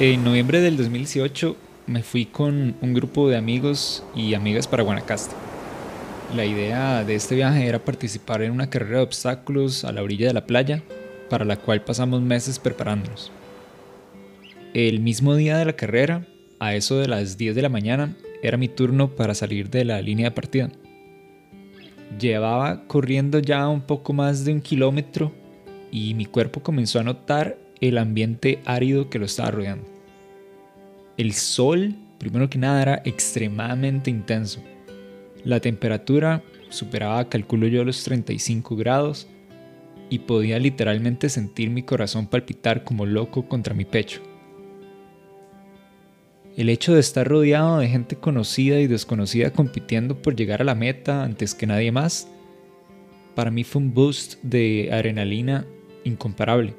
En noviembre del 2018 me fui con un grupo de amigos y amigas para Guanacaste. La idea de este viaje era participar en una carrera de obstáculos a la orilla de la playa, para la cual pasamos meses preparándonos. El mismo día de la carrera, a eso de las 10 de la mañana, era mi turno para salir de la línea de partida. Llevaba corriendo ya un poco más de un kilómetro y mi cuerpo comenzó a notar el ambiente árido que lo estaba rodeando. El sol, primero que nada, era extremadamente intenso. La temperatura superaba, calculo yo, los 35 grados y podía literalmente sentir mi corazón palpitar como loco contra mi pecho. El hecho de estar rodeado de gente conocida y desconocida compitiendo por llegar a la meta antes que nadie más, para mí fue un boost de adrenalina incomparable.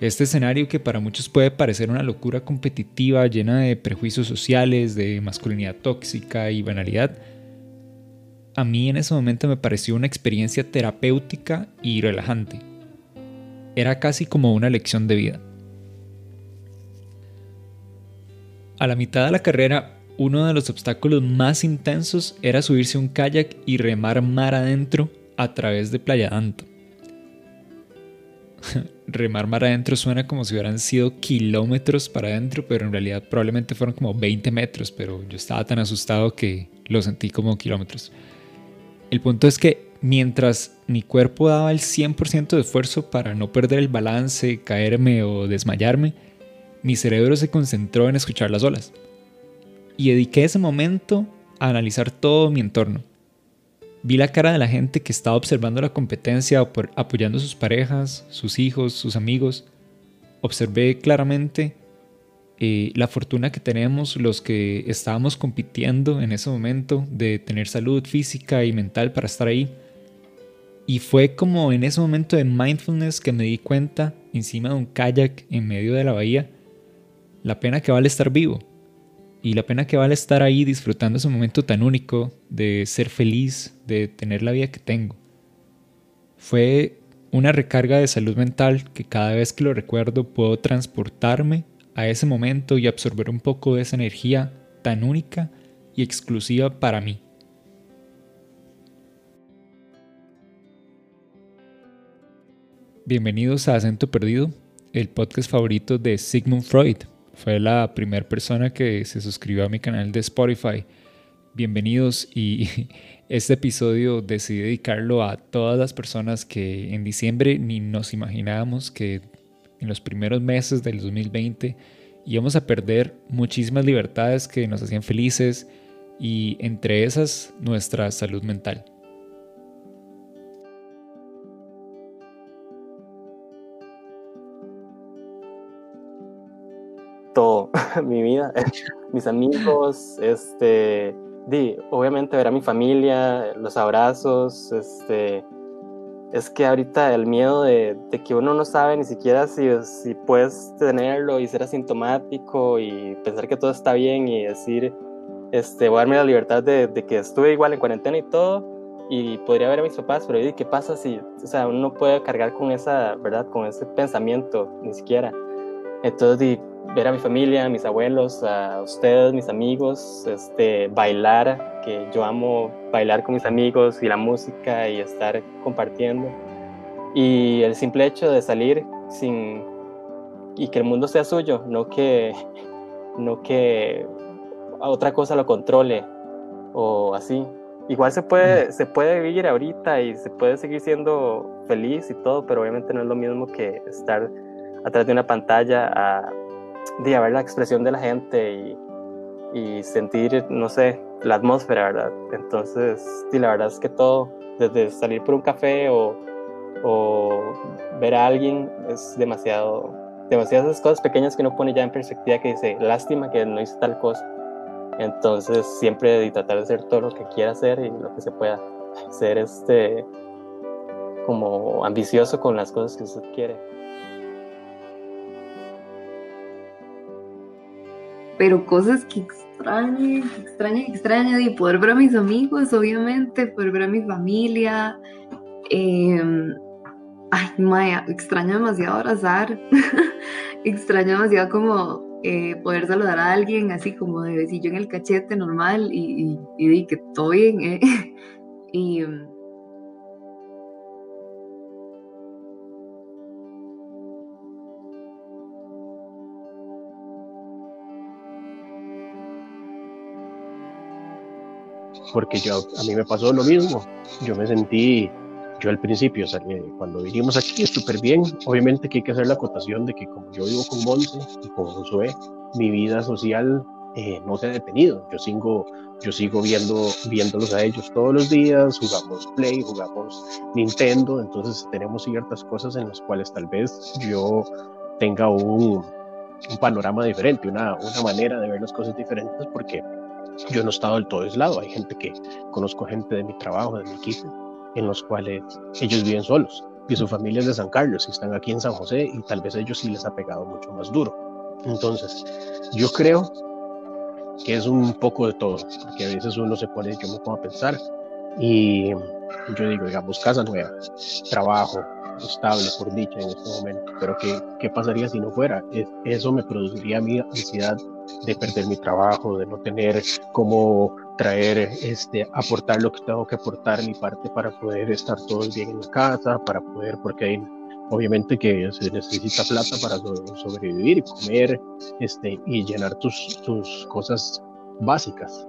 Este escenario que para muchos puede parecer una locura competitiva llena de prejuicios sociales, de masculinidad tóxica y banalidad, a mí en ese momento me pareció una experiencia terapéutica y relajante. Era casi como una lección de vida. A la mitad de la carrera, uno de los obstáculos más intensos era subirse a un kayak y remar mar adentro a través de Playa Danto. Remar mar adentro suena como si hubieran sido kilómetros para adentro, pero en realidad probablemente fueron como 20 metros, pero yo estaba tan asustado que lo sentí como kilómetros. El punto es que mientras mi cuerpo daba el 100% de esfuerzo para no perder el balance, caerme o desmayarme, mi cerebro se concentró en escuchar las olas. Y dediqué ese momento a analizar todo mi entorno Vi la cara de la gente que estaba observando la competencia, apoyando a sus parejas, sus hijos, sus amigos. Observé claramente eh, la fortuna que tenemos los que estábamos compitiendo en ese momento de tener salud física y mental para estar ahí. Y fue como en ese momento de mindfulness que me di cuenta, encima de un kayak en medio de la bahía, la pena que vale estar vivo y la pena que vale estar ahí disfrutando ese momento tan único de ser feliz, de tener la vida que tengo. Fue una recarga de salud mental que cada vez que lo recuerdo puedo transportarme a ese momento y absorber un poco de esa energía tan única y exclusiva para mí. Bienvenidos a Acento Perdido, el podcast favorito de Sigmund Freud. Fue la primera persona que se suscribió a mi canal de Spotify. Bienvenidos y este episodio decidí dedicarlo a todas las personas que en diciembre ni nos imaginábamos que en los primeros meses del 2020 íbamos a perder muchísimas libertades que nos hacían felices y entre esas nuestra salud mental. Todo, mi vida, mis amigos, este, di, obviamente ver a mi familia, los abrazos, este, es que ahorita el miedo de, que uno no sabe ni siquiera si, si puedes tenerlo y ser asintomático y pensar que todo está bien y decir, este, voy a darme la libertad de, que estuve igual en cuarentena y todo y podría ver a mis papás, pero ¿qué pasa si, o sea, uno no puede cargar con esa, ¿verdad? Con ese pensamiento, ni siquiera. Entonces, ver a mi familia, a mis abuelos, a ustedes, mis amigos, este, bailar, que yo amo bailar con mis amigos y la música y estar compartiendo. Y el simple hecho de salir sin y que el mundo sea suyo, no que no que otra cosa lo controle o así. Igual se puede, se puede vivir ahorita y se puede seguir siendo feliz y todo, pero obviamente no es lo mismo que estar atrás de una pantalla a, de ver la expresión de la gente y, y, sentir, no sé, la atmósfera, ¿verdad? Entonces, sí, la verdad es que todo, desde salir por un café o, o ver a alguien, es demasiado, demasiadas cosas pequeñas que uno pone ya en perspectiva que dice, lástima que no hice tal cosa. Entonces, siempre de tratar de hacer todo lo que quiera hacer y lo que se pueda. Ser este, como ambicioso con las cosas que usted quiere. Pero cosas que extrañe, extrañe, extrañe, y poder ver a mis amigos, obviamente, poder ver a mi familia. Em, ay, Maya, extraño demasiado abrazar. extraño demasiado como eh, poder saludar a alguien así como de besillo en el cachete normal y, y, que todo bien. ¿eh? y porque yo, a mí me pasó lo mismo. Yo me sentí, yo al principio, salí, cuando vinimos aquí, súper bien. Obviamente que hay que hacer la acotación de que como yo vivo con Monse y con Josué, mi vida social eh, no se ha detenido. Yo sigo, yo sigo viendo, viéndolos a ellos todos los días, jugamos Play, jugamos Nintendo, entonces tenemos ciertas cosas en las cuales tal vez yo tenga un, un panorama diferente, una, una manera de ver las cosas diferentes, porque yo no he estado del todo aislado. Hay gente que conozco gente de mi trabajo, de mi equipo, en los cuales ellos viven solos y su familia es de San Carlos y están aquí en San José y tal vez ellos sí les ha pegado mucho más duro. Entonces, yo creo que es un poco de todo, porque a veces uno se pone, yo me pongo a pensar y yo digo, digamos, casa nueva, trabajo, estable por dicha en este momento, pero ¿qué, qué pasaría si no fuera? Eso me produciría a mí ansiedad de perder mi trabajo, de no tener cómo traer, este, aportar lo que tengo que aportar mi parte para poder estar todos bien en la casa, para poder, porque obviamente que se necesita plata para sobrevivir, comer, este, y llenar tus, tus cosas básicas.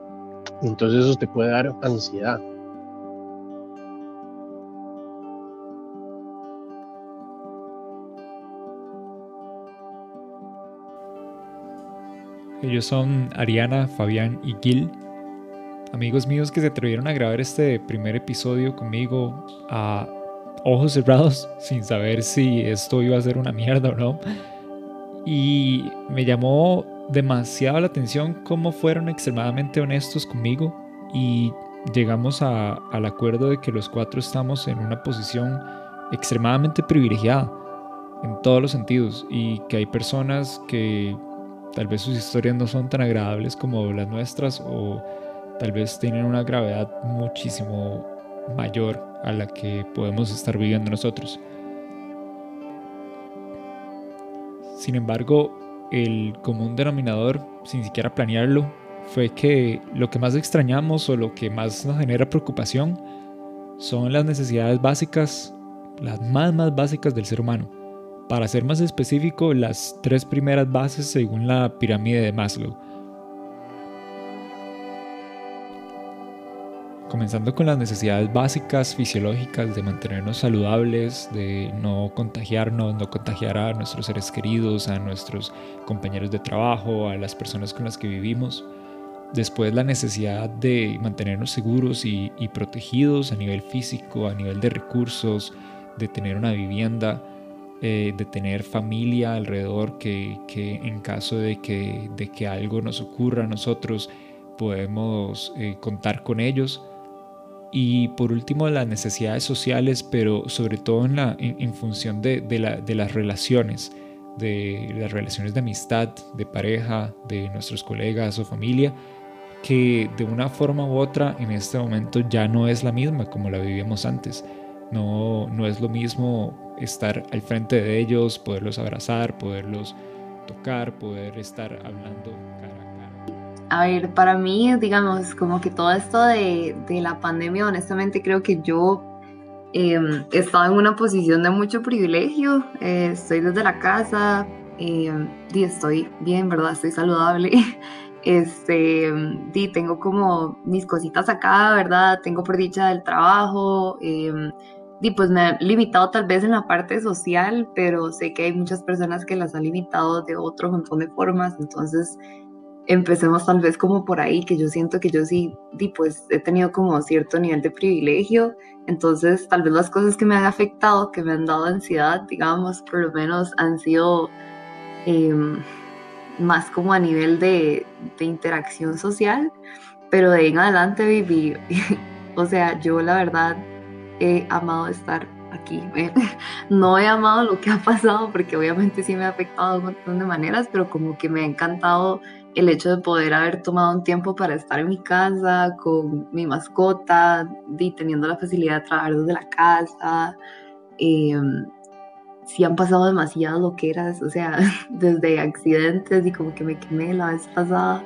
Entonces eso te puede dar ansiedad. Ellos son Ariana, Fabián y Gil, amigos míos que se atrevieron a grabar este primer episodio conmigo a ojos cerrados, sin saber si esto iba a ser una mierda o no. Y me llamó demasiado la atención cómo fueron extremadamente honestos conmigo y llegamos al acuerdo de que los cuatro estamos en una posición extremadamente privilegiada en todos los sentidos y que hay personas que Tal vez sus historias no son tan agradables como las nuestras o tal vez tienen una gravedad muchísimo mayor a la que podemos estar viviendo nosotros. Sin embargo, el común denominador, sin siquiera planearlo, fue que lo que más extrañamos o lo que más nos genera preocupación son las necesidades básicas, las más más básicas del ser humano. Para ser más específico, las tres primeras bases según la pirámide de Maslow. Comenzando con las necesidades básicas fisiológicas de mantenernos saludables, de no contagiarnos, no contagiar a nuestros seres queridos, a nuestros compañeros de trabajo, a las personas con las que vivimos. Después la necesidad de mantenernos seguros y, y protegidos a nivel físico, a nivel de recursos, de tener una vivienda, eh, de tener familia alrededor que, en caso de que, de que, algo nos ocurra a nosotros podemos eh, contar con ellos. Y por último, las necesidades sociales, pero sobre todo en, la, en, función de, de, las relaciones, de las relaciones de amistad, de pareja, de nuestros colegas o familia, que de una forma u otra en este momento ya no es la misma como la vivíamos antes. No, no es lo mismo estar al frente de ellos, poderlos abrazar, poderlos tocar, poder estar hablando cara a cara. A ver, para mí, digamos, como que todo esto de, de la pandemia, honestamente creo que yo em, he estado en una posición de mucho privilegio, eh, estoy desde la casa, eh, y estoy bien, ¿verdad? Estoy saludable. Este, y tengo como mis cositas acá, ¿verdad? Tengo por dicha del trabajo, eh, y pues me ha limitado tal vez en la parte social, pero sé que hay muchas personas que las han limitado de otro montón de formas, entonces empecemos tal vez como por ahí, que yo siento que yo sí, y pues he tenido como cierto nivel de privilegio, entonces tal vez las cosas que me han afectado, que me han dado ansiedad, digamos, por lo menos han sido em, más como a nivel de, de interacción social, pero de ahí en adelante viví, o sea, yo la verdad he amado estar aquí. No he amado lo que ha pasado porque obviamente sí me ha afectado de un montón de maneras, pero como que me ha encantado el hecho de poder haber tomado un tiempo para estar en mi casa con mi mascota y teniendo la facilidad de trabajar desde la casa. Em, sí han pasado demasiadas loqueras, o sea, desde accidentes y como que me quemé la vez pasada,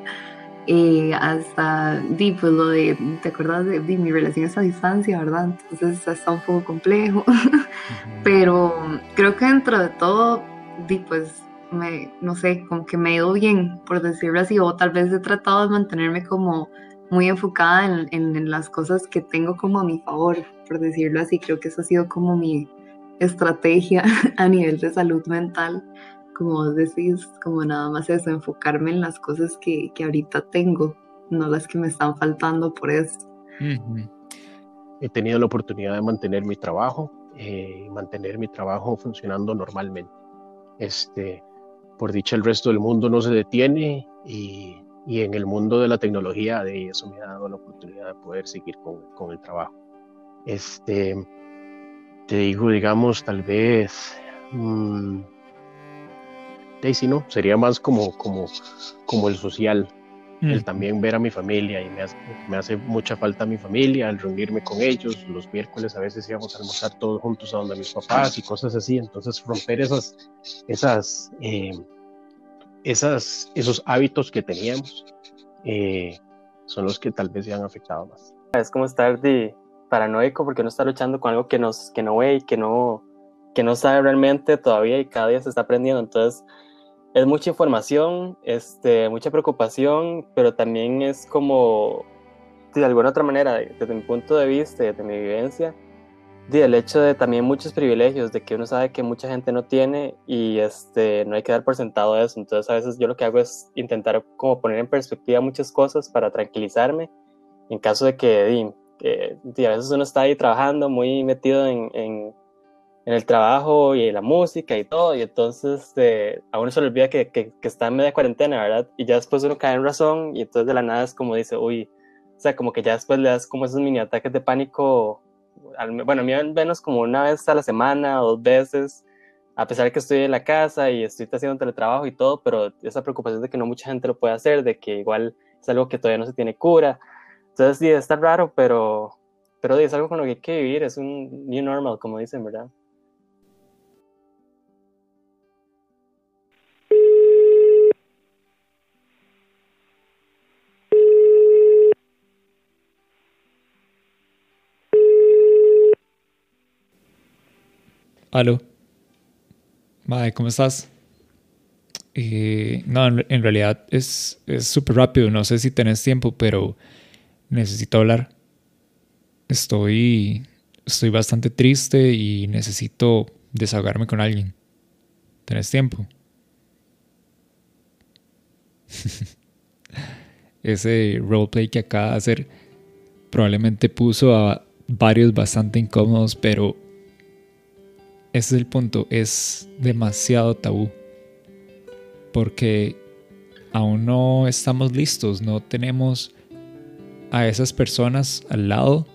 eh, hasta, di, pues lo de, ¿te acuerdas de, mi relación a distancia, verdad? Entonces está un poco complejo, pero creo que dentro de todo, di, pues, me, no sé, como que me he ido bien, por decirlo así, o tal vez he tratado de mantenerme como muy enfocada en, en las cosas que tengo como a mi favor, por decirlo así, creo que eso ha sido como mi estrategia a nivel de salud mental, como vos decís, como nada más eso, enfocarme en las cosas que, que ahorita tengo, no las que me están faltando por eso. He tenido la oportunidad de mantener mi trabajo, eh, mantener mi trabajo funcionando normalmente. Este, por dicha, el resto del mundo no se detiene y, y en el mundo de la tecnología, de eso me ha dado la oportunidad de poder seguir con, con el trabajo. Este, te digo, digamos, tal vez, mmm, si no, sería más como, como, como el social, el mm. también ver a mi familia y me hace, me hace mucha falta mi familia, al reunirme con ellos, los miércoles a veces íbamos a almorzar todos juntos a donde mis papás y cosas así, entonces romper esas, esas, eh, esas, esos hábitos que teníamos eh, son los que tal vez se han afectado más. Es como estar de, paranoico porque uno está luchando con algo que, nos, que no ve y que no, que no sabe realmente todavía y cada día se está aprendiendo. Entonces, es mucha información, este, mucha preocupación, pero también es como, de alguna otra manera, desde mi punto de vista, desde mi vivencia, el hecho de también muchos privilegios, de que uno sabe que mucha gente no tiene y este, no hay que dar por sentado eso. Entonces, a veces yo lo que hago es intentar como poner en perspectiva muchas cosas para tranquilizarme en caso de que a veces uno está ahí trabajando muy metido en, en, el trabajo y en la música y todo, y entonces eh, a uno se le olvida que, que, está en media cuarentena, ¿verdad? Y ya después uno cae en razón y entonces de la nada es como dice, uy, o sea, como que ya después le das como esos mini ataques de pánico, bueno, a mí al menos como una vez a la semana o dos veces, a pesar de que estoy en la casa y estoy haciendo teletrabajo y todo, pero esa preocupación de que no mucha gente lo puede hacer, de que igual es algo que todavía no se tiene cura. Entonces, sí, está raro, pero, pero es algo con lo que hay que vivir, es un new normal, como dicen, ¿verdad? Aló. Madre, ¿cómo estás? Eh, no, en, realidad es súper rápido. No sé si tenés tiempo, pero necesito hablar. Estoy, estoy bastante triste y necesito desahogarme con alguien. ¿Tenés tiempo? Ese roleplay que acaba de hacer probablemente puso a varios bastante incómodos, pero ese es el punto, es demasiado tabú. Porque aún no estamos listos, no tenemos a esas personas al lado,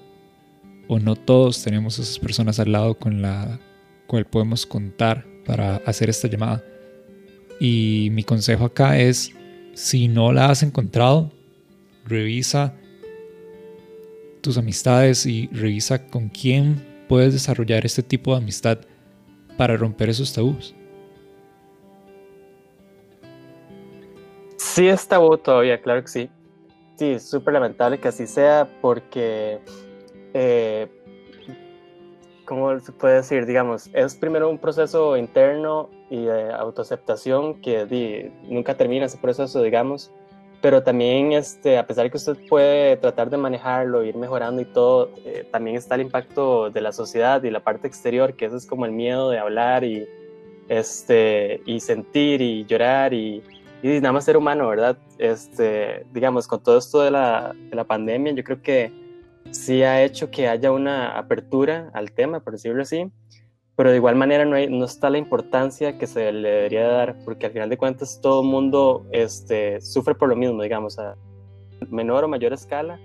o no todos tenemos a esas personas al lado con la cual podemos contar para hacer esta llamada. Y mi consejo acá es, si no la has encontrado, revisa tus amistades y revisa con quién puedes desarrollar este tipo de amistad para romper esos tabús. Sí es tabú todavía, claro que sí. Sí, es súper lamentable que así sea porque, eh, ¿cómo se puede decir? Digamos, es primero un proceso interno y de autoaceptación que nunca termina ese proceso, digamos, pero también, este, a pesar de que usted puede tratar de manejarlo, ir mejorando y todo, eh, también está el impacto de la sociedad y la parte exterior, que eso es como el miedo de hablar y, este, y sentir y llorar y y nada más ser humano, ¿verdad? Este, digamos, con todo esto de la, de la pandemia, yo creo que sí ha hecho que haya una apertura al tema, por decirlo así, pero de igual manera no, hay, no está la importancia que se le debería dar, porque al final de cuentas todo el mundo este, sufre por lo mismo, digamos, a menor o mayor escala.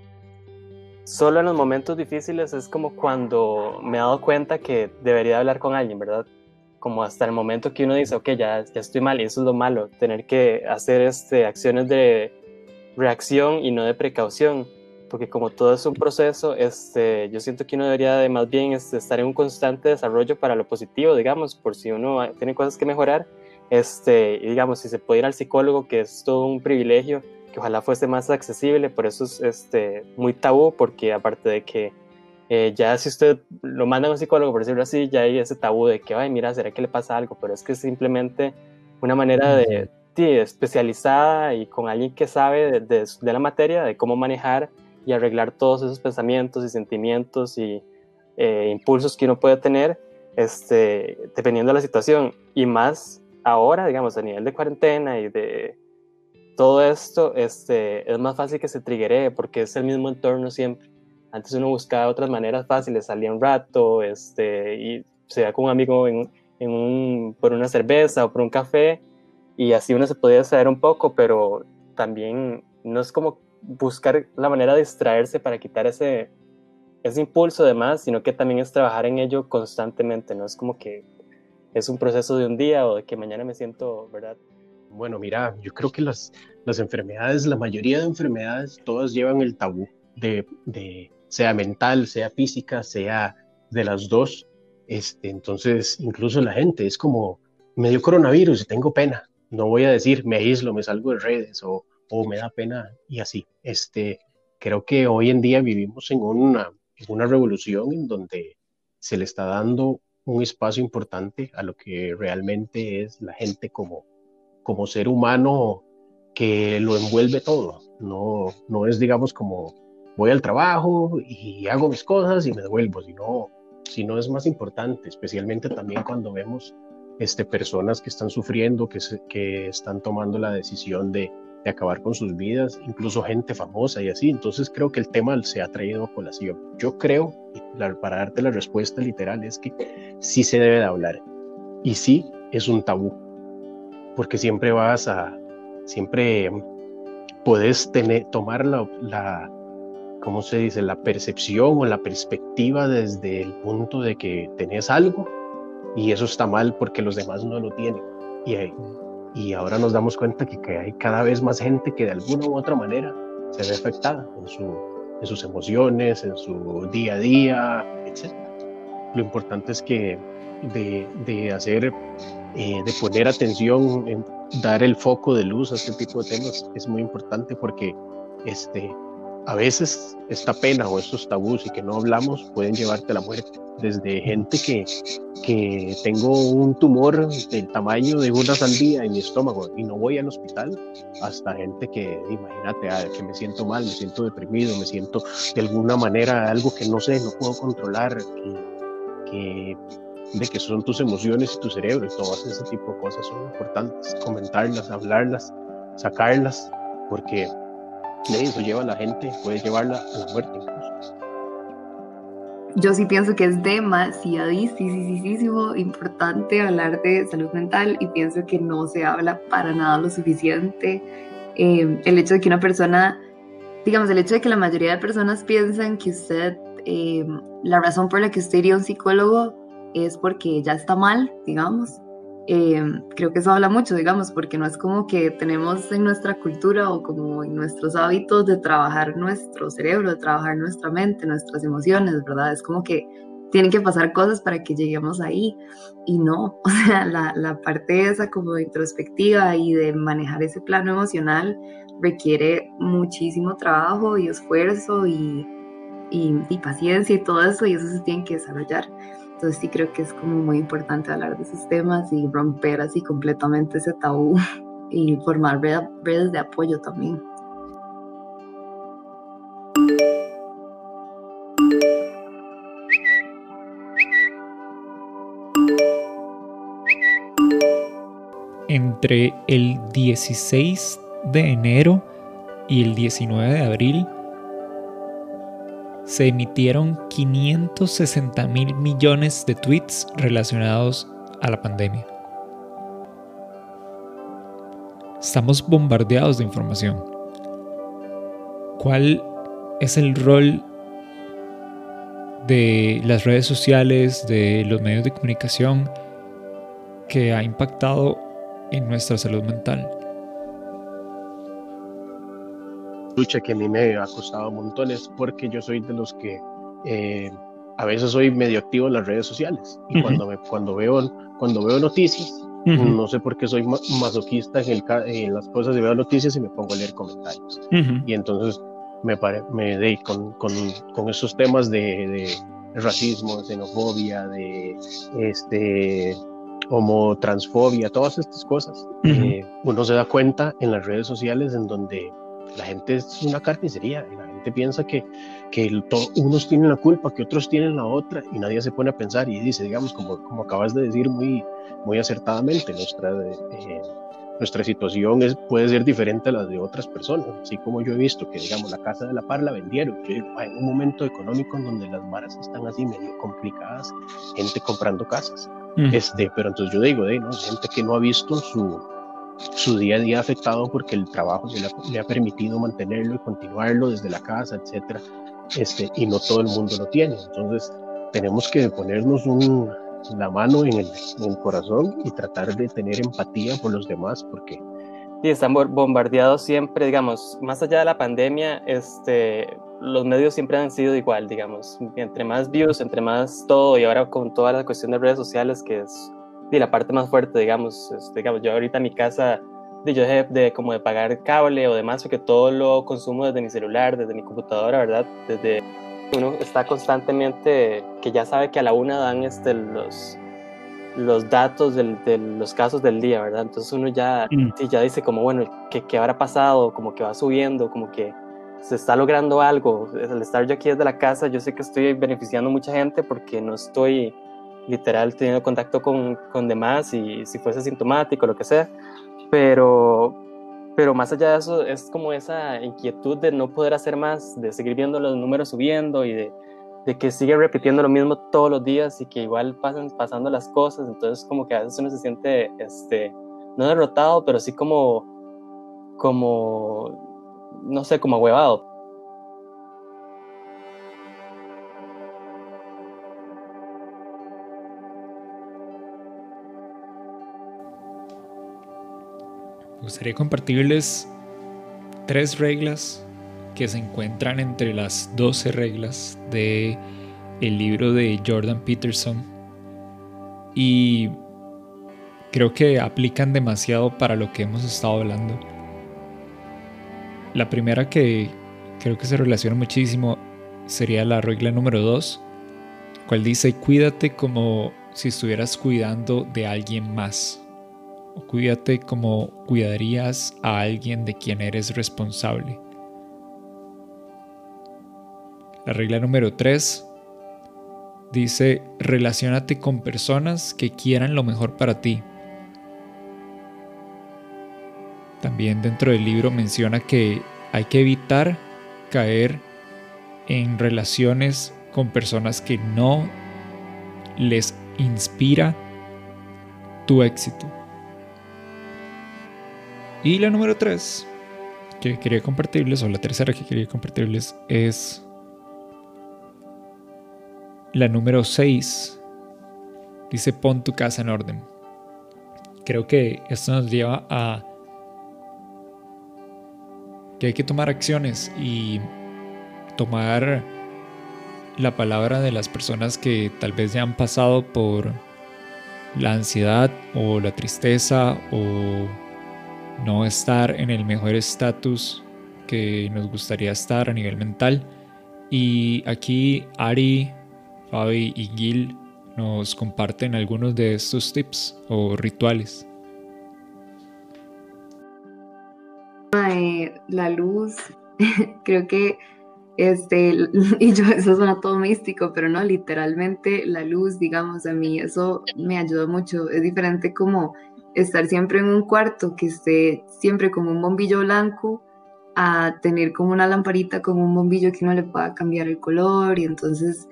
Solo en los momentos difíciles es como cuando me he dado cuenta que debería hablar con alguien, ¿verdad? como hasta el momento que uno dice, ok, ya, ya estoy mal, y eso es lo malo, tener que hacer este, acciones de reacción y no de precaución, porque como todo es un proceso, este, yo siento que uno debería de más bien este, estar en un constante desarrollo para lo positivo, digamos, por si uno tiene cosas que mejorar, este, y digamos, si se puede ir al psicólogo, que es todo un privilegio, que ojalá fuese más accesible, por eso es este, muy tabú, porque aparte de que eh, ya si usted lo manda a un psicólogo, por decirlo así, ya hay ese tabú de que, ay, mira, ¿será que le pasa algo? Pero es que es simplemente una manera de, de especializada y con alguien que sabe de, de, la materia, de cómo manejar y arreglar todos esos pensamientos y sentimientos y eh, impulsos que uno puede tener, este, dependiendo de la situación. Y más ahora, digamos, a nivel de cuarentena y de todo esto, este, es más fácil que se triggere porque es el mismo entorno siempre. Antes uno buscaba otras maneras fáciles, salía un rato este, y se iba con un amigo en, en un, por una cerveza o por un café y así uno se podía saber un poco, pero también no es como buscar la manera de distraerse para quitar ese, ese impulso de más, sino que también es trabajar en ello constantemente, no es como que es un proceso de un día o de que mañana me siento, ¿verdad? Bueno, mira, yo creo que las, las enfermedades, la mayoría de enfermedades, todas llevan el tabú de, de sea mental, sea física, sea de las dos. Este, entonces, incluso la gente es como, me dio coronavirus y tengo pena. No voy a decir, me aíslo, me salgo de redes o o me da pena y así. Este, creo que hoy en día vivimos en una, una revolución en donde se le está dando un espacio importante a lo que realmente es la gente como, como ser humano que lo envuelve todo. No, no es, digamos, como voy al trabajo y hago mis cosas y me devuelvo, sino, sino es más importante, especialmente también cuando vemos este, personas que están sufriendo, que, que están tomando la decisión de, de acabar con sus vidas, incluso gente famosa y así. Entonces creo que el tema se ha traído a colación. Yo creo, para darte la respuesta literal, es que sí se debe de hablar y sí es un tabú, porque siempre vas a, siempre puedes tener, tomar la, la ¿cómo se dice?, la percepción o la perspectiva desde el punto de que tenés algo y eso está mal porque los demás no lo tienen. Y, y ahora nos damos cuenta que, que, hay cada vez más gente que de alguna u otra manera se ve afectada en, su, en sus emociones, en su día a día, etc. Lo importante es que de, de hacer, eh, de poner atención, en dar el foco de luz a este tipo de temas es muy importante porque este, a veces esta pena o estos tabús y que no hablamos pueden llevarte a la muerte. Desde gente que, que tengo un tumor del tamaño de una sandía en mi estómago y no voy al hospital, hasta gente que, imagínate, ah, que me siento mal, me siento deprimido, me siento de alguna manera algo que no sé, no puedo controlar, que, de que son tus emociones y tu cerebro y todas ese tipo de cosas son importantes, comentarlas, hablarlas, sacarlas, porque de eso lleva a la gente, puede llevarla a la muerte incluso. Yo sí pienso que es demasiadísimo importante hablar de salud mental y pienso que no se habla para nada lo suficiente. Eh, el hecho de que una persona, digamos, el hecho de que la mayoría de personas piensan que usted, eh, la razón por la que usted iría a un psicólogo es porque ya está mal, digamos, eh, creo que eso habla mucho, digamos, porque no es como que tenemos en nuestra cultura o como en nuestros hábitos de trabajar nuestro cerebro, de trabajar nuestra mente, nuestras emociones, ¿verdad? Es como que tienen que pasar cosas para que lleguemos ahí y no, o sea, la, la parte esa como de introspectiva y de manejar ese plano emocional requiere muchísimo trabajo y esfuerzo y, y, y paciencia y todo eso y eso se tiene que desarrollar. Entonces sí creo que es como muy importante hablar de esos temas y romper así completamente ese tabú y formar redes de apoyo también. Entre el 16 de enero y el 19 de abril se emitieron 560 mil millones de tweets relacionados a la pandemia. Estamos bombardeados de información. ¿Cuál es el rol de las redes sociales, de los medios de comunicación que ha impactado en nuestra salud mental? Lucha que a mí me ha costado montones porque yo soy de los que eh, a veces soy medio activo en las redes sociales. Y cuando, me, cuando, veo, cuando veo noticias, no sé por qué soy masoquista en, el, en, las cosas y veo noticias y me pongo a leer comentarios. Y entonces me, pare, me de, con, con, con, esos temas de, de, racismo, de xenofobia, de este, homotransfobia, todas estas cosas, eh, uno se da cuenta en las redes sociales en donde la gente es una carnicería y la gente piensa que, que unos tienen la culpa, que otros tienen la otra y nadie se pone a pensar y dice, digamos, como, como acabas de decir muy, muy acertadamente, nuestra, eh, nuestra situación es, puede ser diferente a la de otras personas, así como yo he visto que, digamos, la casa de la par la vendieron, en un momento económico en donde las varas están así medio complicadas, gente comprando casas. este, pero entonces yo digo, ¿no? gente que no ha visto su, su día a día afectado porque el trabajo le ha, permitido mantenerlo y continuarlo desde la casa, etcétera, este, y no todo el mundo lo tiene. Entonces, tenemos que ponernos la mano en el, en el, corazón y tratar de tener empatía por los demás, porque... Sí, están bombardeados siempre, digamos, más allá de la pandemia, este, los medios siempre han sido igual, digamos, entre más views, entre más todo, y ahora con toda la cuestión de redes sociales, que es y la parte más fuerte, digamos, este, digamos yo ahorita en mi casa, yo dejé de, como de pagar cable o demás, porque todo lo consumo desde mi celular, desde mi computadora, ¿verdad? Desde uno está constantemente, que ya sabe que a la una dan este, los, los datos de los casos del día, ¿verdad? Entonces uno ya, mm. ya dice como, bueno, ¿qué, ¿qué habrá pasado? Como que va subiendo, como que se está logrando algo. Al estar yo aquí desde la casa, yo sé que estoy beneficiando a mucha gente porque no estoy literal teniendo contacto con, con demás y si fuese sintomático, lo que sea, pero, pero más allá de eso es como esa inquietud de no poder hacer más, de seguir viendo los números subiendo y de, de que sigue repitiendo lo mismo todos los días y que igual pasan pasando las cosas, entonces como que a veces uno se siente, este, no derrotado, pero sí como, como, no sé, como huevado. Gustaría compartirles tres reglas que se encuentran entre las 12 reglas de el libro de Jordan Peterson y creo que aplican demasiado para lo que hemos estado hablando. La primera que creo que se relaciona muchísimo sería la regla número 2, cual dice cuídate como si estuvieras cuidando de alguien más cuídate como cuidarías a alguien de quien eres responsable. La regla número 3 dice, relacionate con personas que quieran lo mejor para ti. También dentro del libro menciona que hay que evitar caer en relaciones con personas que no les inspira tu éxito. Y la número 3 que quería compartirles, o la tercera que quería compartirles, es la número 6. Dice pon tu casa en orden. Creo que esto nos lleva a que hay que tomar acciones y tomar la palabra de las personas que tal vez ya han pasado por la ansiedad o la tristeza o no estar en el mejor estatus que nos gustaría estar a nivel mental. Y aquí Ari, Fabi y Gil nos comparten algunos de estos tips o rituales. La luz, creo que este, y yo, eso suena todo místico, pero no, literalmente la luz, digamos, a mí eso me ayudó mucho. Es diferente como estar siempre en un cuarto que esté siempre como un bombillo blanco a tener como una lamparita como un bombillo que no le pueda cambiar el color. Y entonces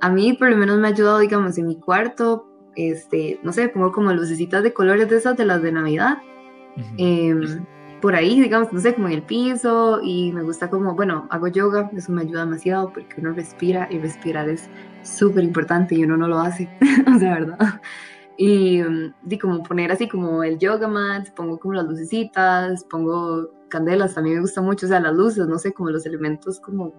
a mí por lo menos me ha ayudado digamos en mi cuarto este no sé pongo como lucecitas de colores de esas de las de navidad em, por ahí digamos no sé como en el piso y me gusta como bueno hago yoga eso me ayuda demasiado porque uno respira y respirar es súper importante y uno no lo hace o sea verdad y, mm, como poner así como el yoga mat, pongo como las lucecitas, pongo candelas también me gusta mucho, o sea, las luces, no sé, como los elementos como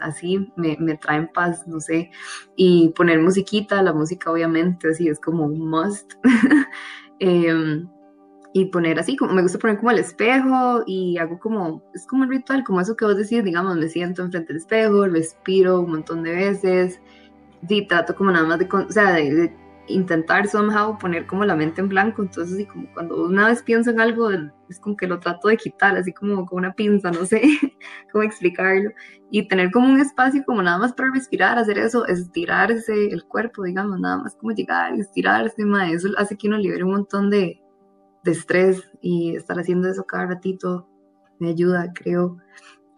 así me, me traen paz, no sé, y poner musiquita, la música obviamente, así es como un must. Em, y poner así, como me gusta poner como el espejo y hago como, es como un ritual, como eso que vos decís, digamos, me siento enfrente del espejo, respiro un montón de veces, y trato como nada más de, o sea, de intentar somehow poner como la mente en blanco, entonces así como cuando una vez pienso en algo, es como que lo trato de quitar, así como con una pinza, no sé cómo explicarlo, y tener como un espacio como nada más para respirar, hacer eso, estirarse el cuerpo, digamos, nada más como llegar y estirarse, más eso hace que uno libere un montón de, de estrés y estar haciendo eso cada ratito me ayuda, creo,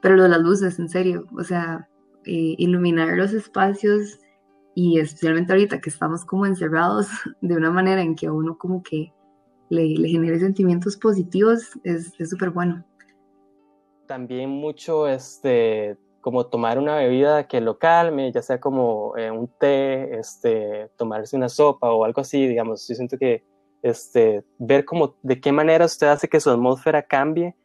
pero lo de las luces, en serio, o sea, eh, iluminar los espacios y especialmente ahorita que estamos como encerrados de una manera en que a uno como que le, le genere sentimientos positivos, es súper bueno. También mucho, este, como tomar una bebida que lo calme, ya sea como eh, un té, este, tomarse una sopa o algo así, digamos, yo siento que este, ver como de qué manera usted hace que su atmósfera cambie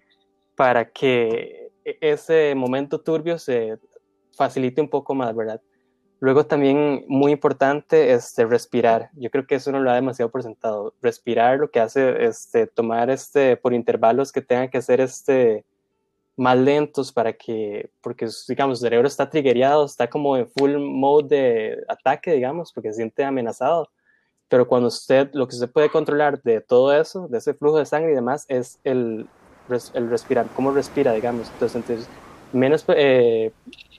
para que e-, ese momento turbio se facilite un poco más, ¿verdad? Luego también muy importante este, respirar. Yo creo que eso no lo ha demasiado presentado. Respirar lo que hace este, tomar este, por intervalos que tengan que ser este, más lentos para que, porque digamos, el cerebro está triggerado, está como en full mode de ataque, digamos, porque se siente amenazado. Pero cuando usted, lo que usted puede controlar de todo eso, de ese flujo de sangre y demás, es el, el respirar, cómo respira, digamos. Entonces, entonces menos, eh,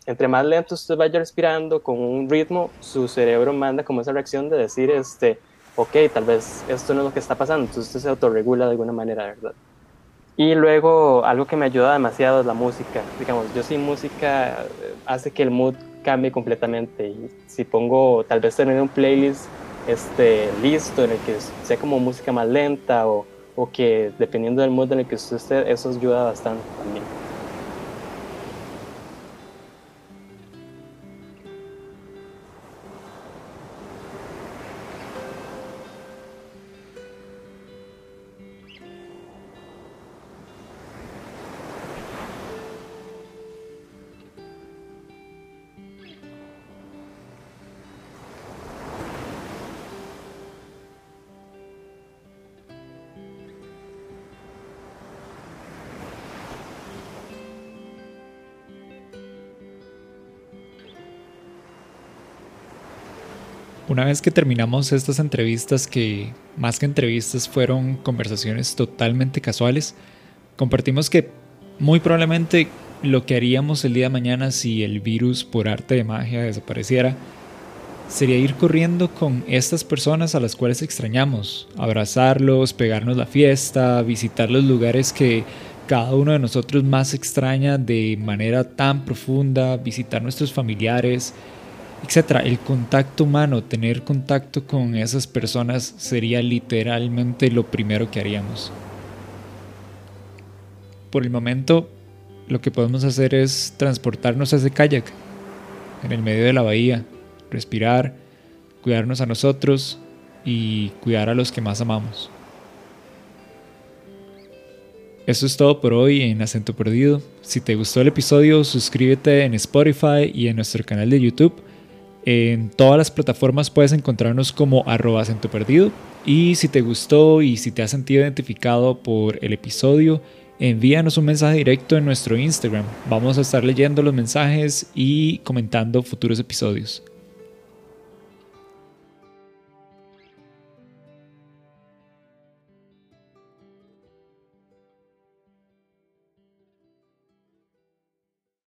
entre más lento usted vaya respirando con un ritmo, su cerebro manda como esa reacción de decir, este, ok, tal vez esto no es lo que está pasando, entonces usted se autorregula de alguna manera, ¿verdad? Y luego algo que me ayuda demasiado es la música. Digamos, yo sin música eh, hace que el mood cambie completamente. Y si pongo, tal vez tener un playlist este, listo en el que sea como música más lenta o, o que dependiendo del mood en el que usted esté, eso ayuda bastante también. Una vez que terminamos estas entrevistas, que más que entrevistas fueron conversaciones totalmente casuales, compartimos que muy probablemente lo que haríamos el día de mañana si el virus por arte de magia desapareciera sería ir corriendo con estas personas a las cuales extrañamos, abrazarlos, pegarnos la fiesta, visitar los lugares que cada uno de nosotros más extraña de manera tan profunda, visitar nuestros familiares, etcétera. El contacto humano, tener contacto con esas personas sería literalmente lo primero que haríamos. Por el momento, lo que podemos hacer es transportarnos a ese kayak en el medio de la bahía, respirar, cuidarnos a nosotros y cuidar a los que más amamos. Eso es todo por hoy en Acento Perdido. Si te gustó el episodio, suscríbete en Spotify y en nuestro canal de YouTube en todas las plataformas puedes encontrarnos como arroba acento perdido. Y si te gustó y si te has sentido identificado por el episodio, envíanos un mensaje directo en nuestro Instagram. Vamos a estar leyendo los mensajes y comentando futuros episodios.